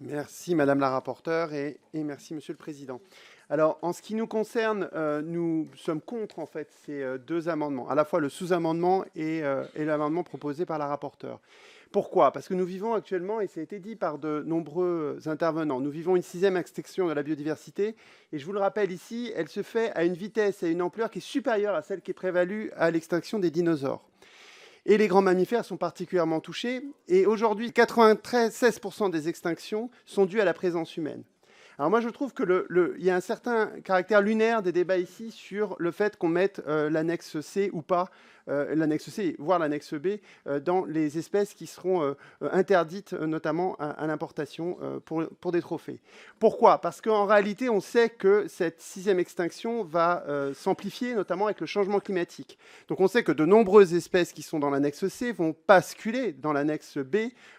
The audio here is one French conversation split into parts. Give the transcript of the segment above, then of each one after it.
Merci Madame la rapporteure et, merci Monsieur le Président. Alors, en ce qui nous concerne, euh, nous sommes contre en fait ces euh, deux amendements, à la fois le sous-amendement et, euh, et l'amendement proposé par la rapporteure. Pourquoi? Parce que nous vivons actuellement, et ça a été dit par de nombreux intervenants, nous vivons une sixième extinction de la biodiversité, et je vous le rappelle ici, elle se fait à une vitesse et à une ampleur qui est supérieure à celle qui est prévalue à l'extinction des dinosaures. Et les grands mammifères sont particulièrement touchés, et aujourd'hui, 96% des extinctions sont dues à la présence humaine. Alors moi, je trouve qu'il le, y a un certain caractère lunaire des débats ici sur le fait qu'on mette euh, l'annexe C ou pas euh, l'annexe C, voire l'annexe B, euh, dans les espèces qui seront interdites, notamment à, l'importation pour, pour, des trophées. Pourquoi? Parce qu'en réalité, on sait que cette sixième extinction va s'amplifier, notamment avec le changement climatique. Donc on sait que de nombreuses espèces qui sont dans l'annexe C vont basculer dans l'annexe B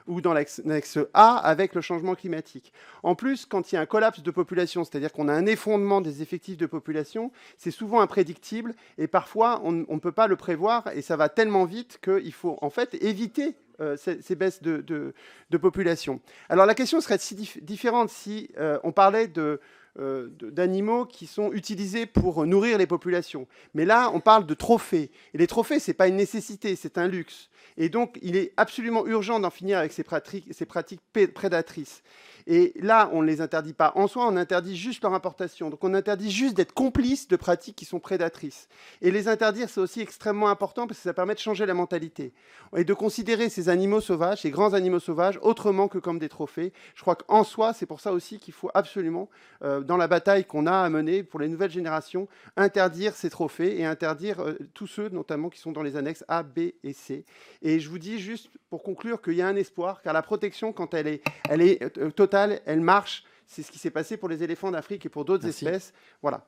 ou dans l'annexe A avec le changement climatique. En plus, quand il y a un collapse de population, c'est-à-dire qu'on a un effondrement des effectifs de population, c'est souvent imprédictible et parfois on ne peut pas le prévoir et ça va tellement vite qu'il faut en fait éviter euh, ces, baisses de, population. Alors la question serait si différente si euh, on parlait de, euh, d'animaux qui sont utilisés pour nourrir les populations. Mais là, on parle de trophées. Et les trophées, ce n'est pas une nécessité, c'est un luxe. Et donc, il est absolument urgent d'en finir avec ces pratiques, ces pratiques prédatrices. Et là, on ne les interdit pas en soi, on interdit juste leur importation. Donc on interdit juste d'être complice de pratiques qui sont prédatrices. Et les interdire, c'est aussi extrêmement important parce que ça permet de changer la mentalité et de considérer ces animaux sauvages, ces grands animaux sauvages, autrement que comme des trophées. Je crois qu'en soi, c'est pour ça aussi qu'il faut absolument, euh, dans la bataille qu'on a à mener pour les nouvelles générations, interdire ces trophées et interdire euh, tous ceux, notamment, qui sont dans les annexes A, B et C. Et je vous dis juste pour conclure qu'il y a un espoir, car la protection, quand elle est, elle est euh, totale, elle marche. C'est ce qui s'est passé pour les éléphants d'Afrique et pour d'autres espèces. Voilà.